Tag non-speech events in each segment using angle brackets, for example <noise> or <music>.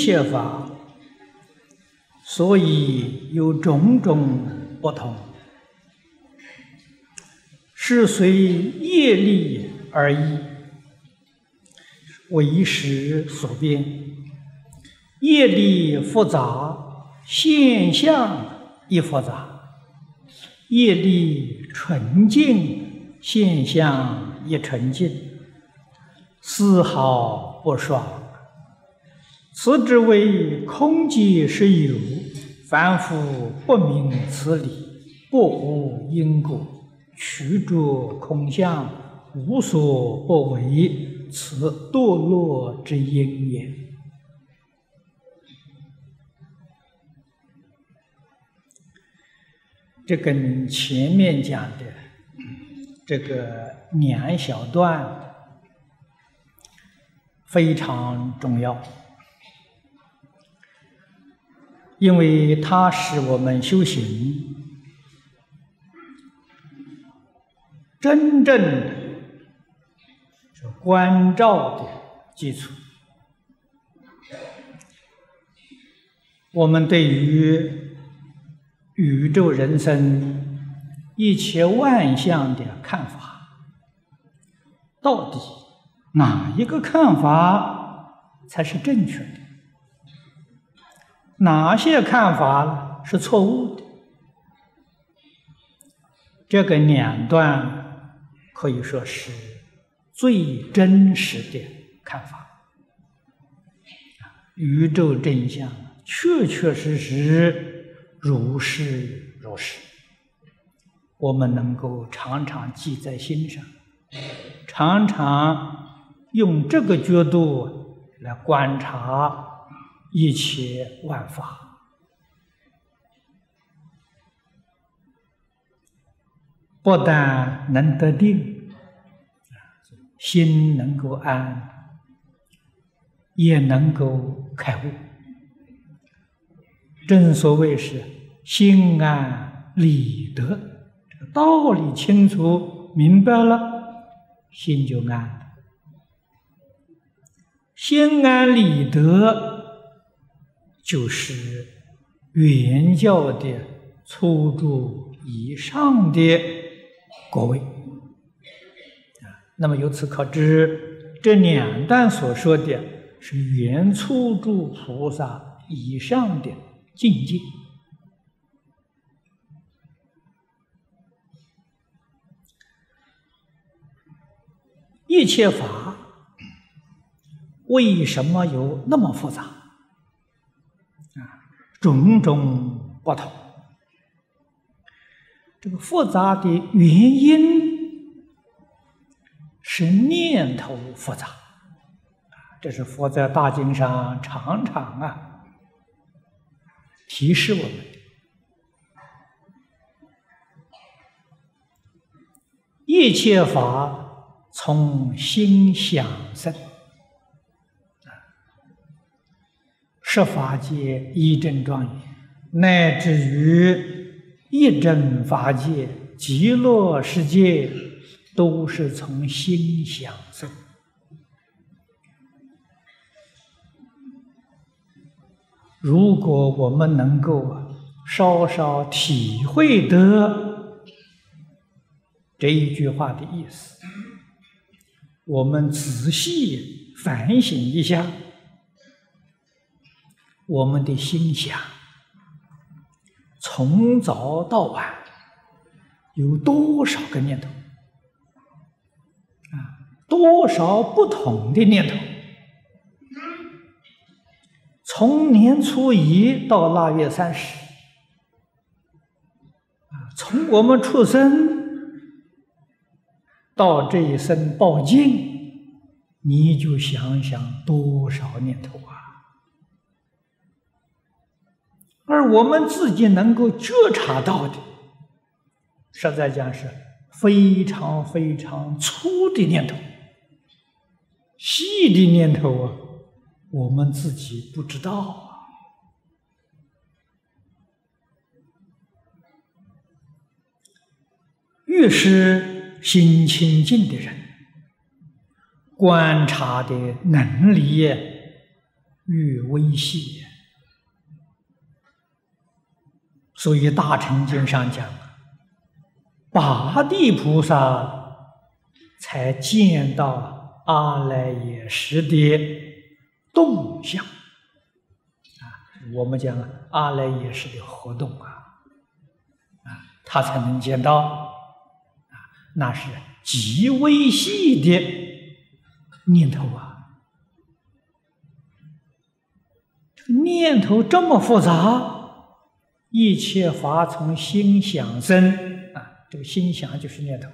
一切法，所以有种种不同，是随业力而异，为时所变。业力复杂，现象亦复杂；业力纯净，现象亦纯净，丝毫不爽。此之为空即是有，凡夫不明此理，不无因果，取着空相，无所不为，此堕落之因也。这跟前面讲的这个两小段非常重要。因为它使我们修行真正的关照的基础。我们对于宇宙人生一切万象的看法，到底哪一个看法才是正确的？哪些看法是错误的？这个两段可以说是最真实的看法。宇宙真相确确实实如是如是，我们能够常常记在心上，常常用这个角度来观察。一切万法，不但能得定，心能够安，也能够开悟。正所谓是心安理得，这个道理清楚明白了，心就安。心安理得。就是原教的初住以上的果位。那么由此可知，这两段所说的是原初住菩萨以上的境界。一切法为什么有那么复杂？种种不同，这个复杂的原因是念头复杂，这是佛在大经上常常啊提示我们：一切法从心想生。十法界一真庄严，乃至于一真法界极乐世界，都是从心想生。如果我们能够稍稍体会得这一句话的意思，我们仔细反省一下。我们的心想，从早到晚有多少个念头？啊，多少不同的念头？从年初一到腊月三十，啊，从我们出生到这一生报尽，你就想想多少念头啊！而我们自己能够觉察到的，实在讲是非常非常粗的念头，细的念头啊，我们自己不知道。越是心清净的人，观察的能力越微细。所以大乘经上讲，八地菩萨才见到阿赖耶识的动向啊。我们讲阿赖耶识的活动啊，啊，他才能见到啊，那是极微细的念头啊。念头这么复杂。一切法从心想生啊，这个心想就是念头。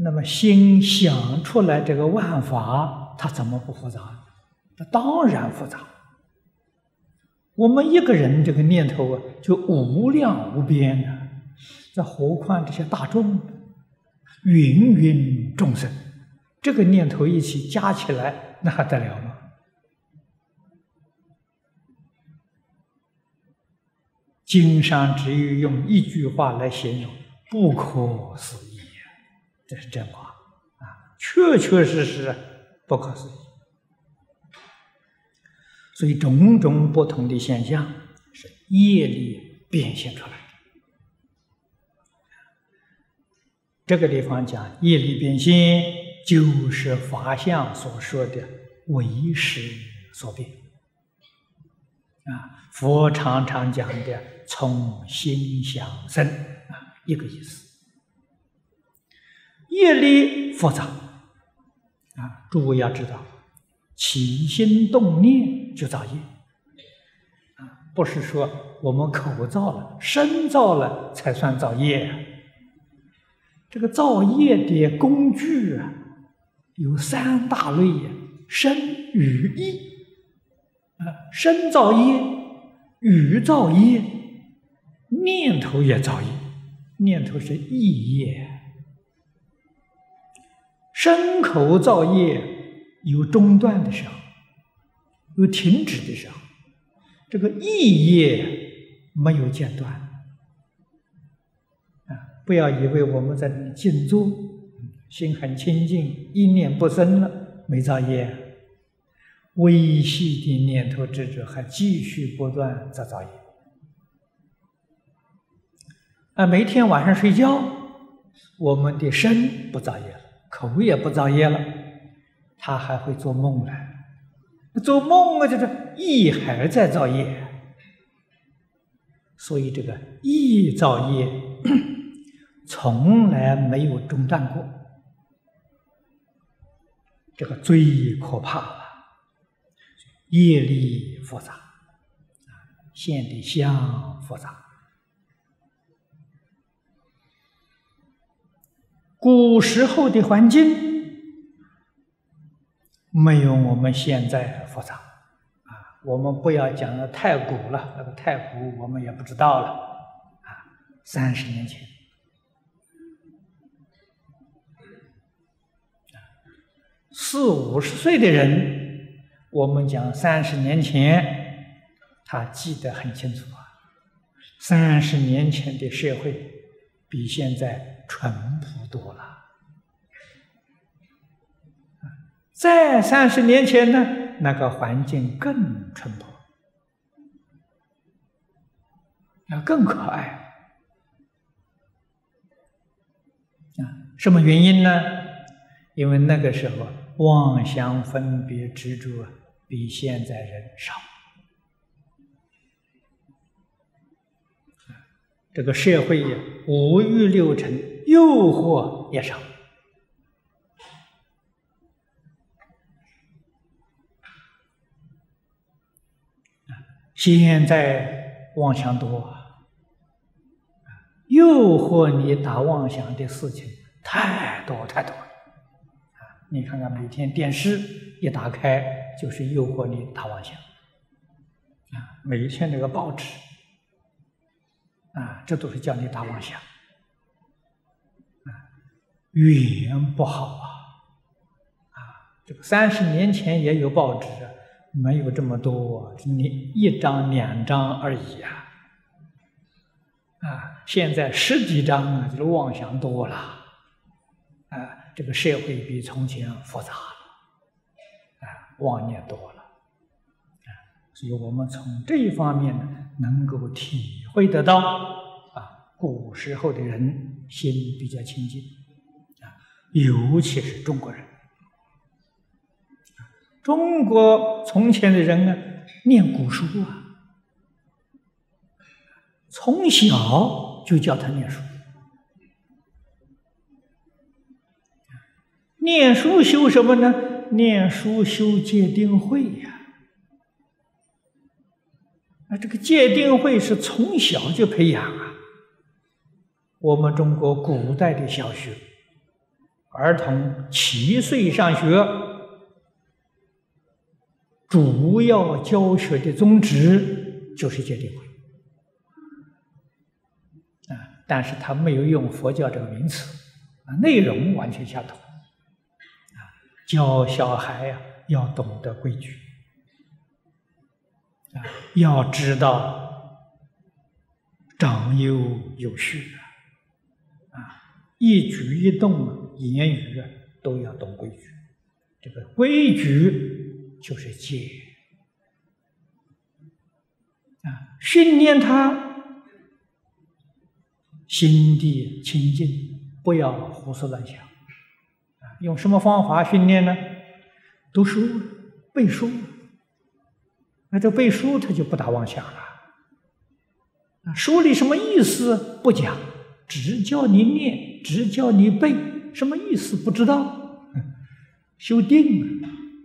那么心想出来这个万法，它怎么不复杂？它当然复杂。我们一个人这个念头啊，就无量无边的，这何况这些大众、芸芸众生，这个念头一起加起来，那还得了吗？经商只有用一句话来形容，不可思议，这是真话啊，确确实实不可思议。所以种种不同的现象是业力变现出来的。这个地方讲业力变现，就是法相所说的为识所变啊。佛常常讲的。从心想生啊，一个意思。业力复杂啊，诸位要知道，起心动念就造业啊，不是说我们口造了、身造了才算造业。这个造业的工具啊，有三大类呀：身、语、意啊，身造业，语造业。念头也造业，念头是意业，身口造业有中断的时候，有停止的时候，这个意业没有间断。啊，不要以为我们在静坐，心很清净，一念不生了，没造业，微细的念头执着还继续不断在造业。啊，每天晚上睡觉，我们的身不造业了，口也不造业了，他还会做梦呢。做梦啊，就是意还在造业，所以这个意造业 <clears throat> 从来没有中断过，这个最可怕。业力复杂，啊，现的相复杂。古时候的环境没有我们现在复杂啊！我们不要讲的太古了，那个太古我们也不知道了啊。三十年前，四五十岁的人，我们讲三十年前，他记得很清楚啊。三十年前的社会比现在。淳朴多了。在三十年前呢，那个环境更淳朴，那更可爱。啊，什么原因呢？因为那个时候妄想分别执着啊比现在人少，这个社会呀五欲六尘。诱惑也少现在妄想多，诱惑你打妄想的事情太多太多了。你看看每天电视一打开，就是诱惑你大妄想。啊，每一天这个报纸，啊，这都是叫你大妄想。啊！语言不好啊！啊，这个三十年前也有报纸，没有这么多，你一张两张而已啊！啊，现在十几张啊，就是妄想多了，啊，这个社会比从前复杂，妄念多了，啊，所以我们从这一方面呢，能够体会得到，啊，古时候的人心比较清净，啊，尤其是中国人，中国从前的人呢，念古书啊，从小就叫他念书。念书修什么呢？念书修戒定慧呀！啊，这个戒定慧是从小就培养啊。我们中国古代的小学，儿童七岁上学，主要教学的宗旨就是戒定慧啊，但是他没有用佛教这个名词啊，内容完全相同。教小孩呀，要懂得规矩啊，要知道长幼有序啊，一举一动、言语，都要懂规矩。这个规矩就是戒啊，训练他心地清净，不要胡思乱想。用什么方法训练呢？读书、背书。那这背书他就不大妄想了。啊，书里什么意思不讲，只教你念，只教你背，什么意思不知道。修定，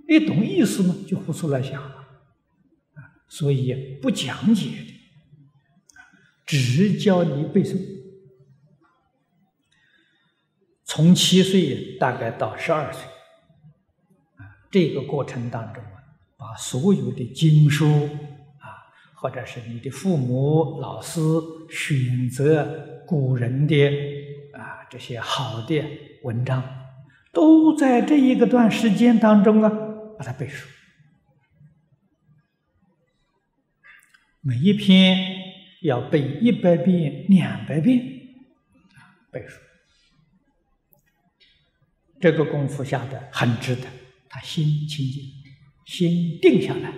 一懂意思嘛，就胡思乱想了。啊，所以不讲解的，只教你背诵。从七岁大概到十二岁，啊，这个过程当中啊，把所有的经书啊，或者是你的父母、老师选择古人的啊这些好的文章，都在这一个段时间当中啊，把它背熟，每一篇要背一百遍、两百遍，啊，背熟。这个功夫下的很值得，他心清净，心定下来，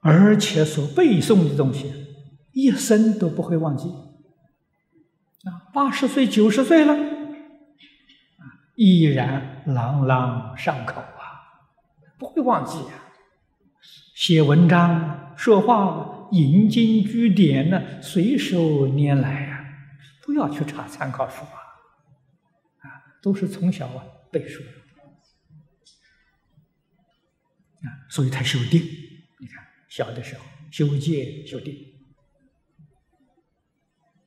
而且所背诵的东西，一生都不会忘记。啊，八十岁、九十岁了，依然朗朗上口啊，不会忘记啊。写文章、说话、引经据典呢，随手拈来呀，不要去查参考书啊。都是从小啊背书啊，所以他修定。你看，小的时候修戒修定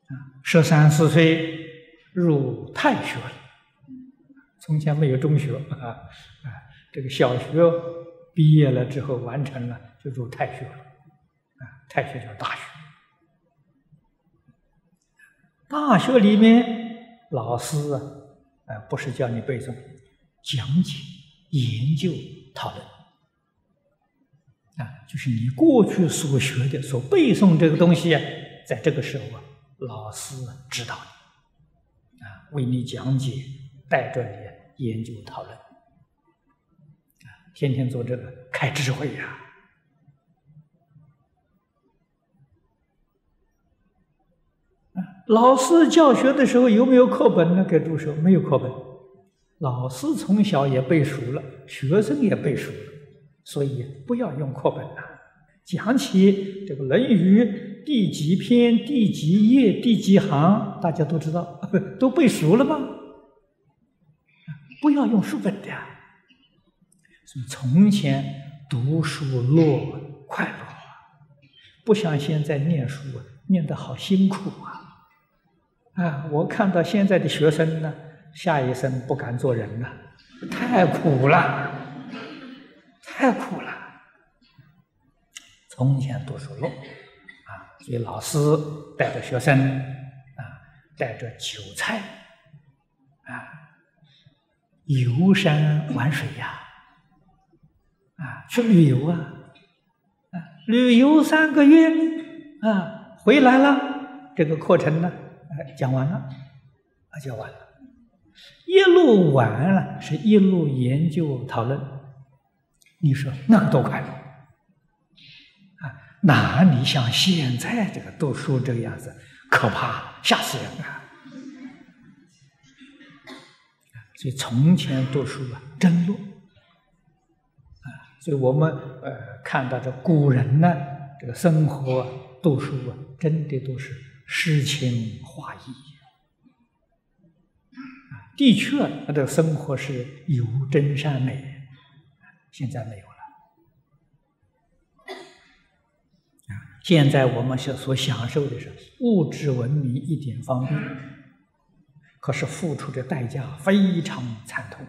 啊，十三四岁入太学了。从前没有中学啊啊，这个小学毕业了之后完成了就入太学了啊，太学叫大学。大学里面老师。不是叫你背诵，讲解、研究、讨论，啊，就是你过去所学的、所背诵这个东西，在这个时候啊，老师指导你，啊，为你讲解，带着你研究讨论，啊，天天做这个，开智慧呀。老师教学的时候有没有课本呢？给助手没有课本，老师从小也背熟了，学生也背熟了，所以不要用课本呐。讲起这个《论语》第几篇、第几页、第几行，大家都知道，<laughs> 都背熟了吗？不要用书本的。所以从前读书乐快乐，不像现在念书念得好辛苦啊。啊！我看到现在的学生呢，下一生不敢做人了，太苦了，太苦了。从前读书路，啊，所以老师带着学生，啊，带着韭菜，啊，游山玩水呀，啊，去旅游啊，啊，旅游三个月，啊，回来了，这个课程呢？讲完了，啊，讲完了。一路玩了，是一路研究讨论。你说那个多快乐啊！哪里像现在这个读书这个样子，可怕，吓死人啊！所以从前读书啊，真乐啊！所以我们呃看到这古人呢，这个生活读书啊，真的都是诗情画意。的确，他的生活是有真善美，现在没有了。现在我们所所享受的是物质文明一点方便，可是付出的代价非常惨痛，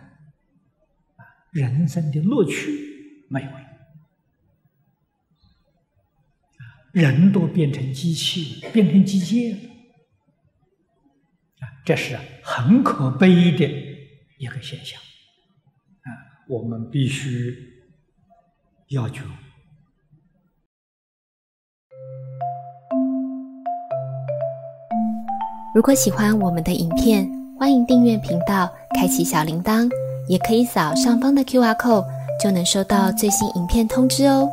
人生的乐趣没有了，啊，人都变成机器，变成机械了。这是很可悲的一个现象，啊，我们必须要求。如果喜欢我们的影片，欢迎订阅频道，开启小铃铛，也可以扫上方的 Q R code，就能收到最新影片通知哦。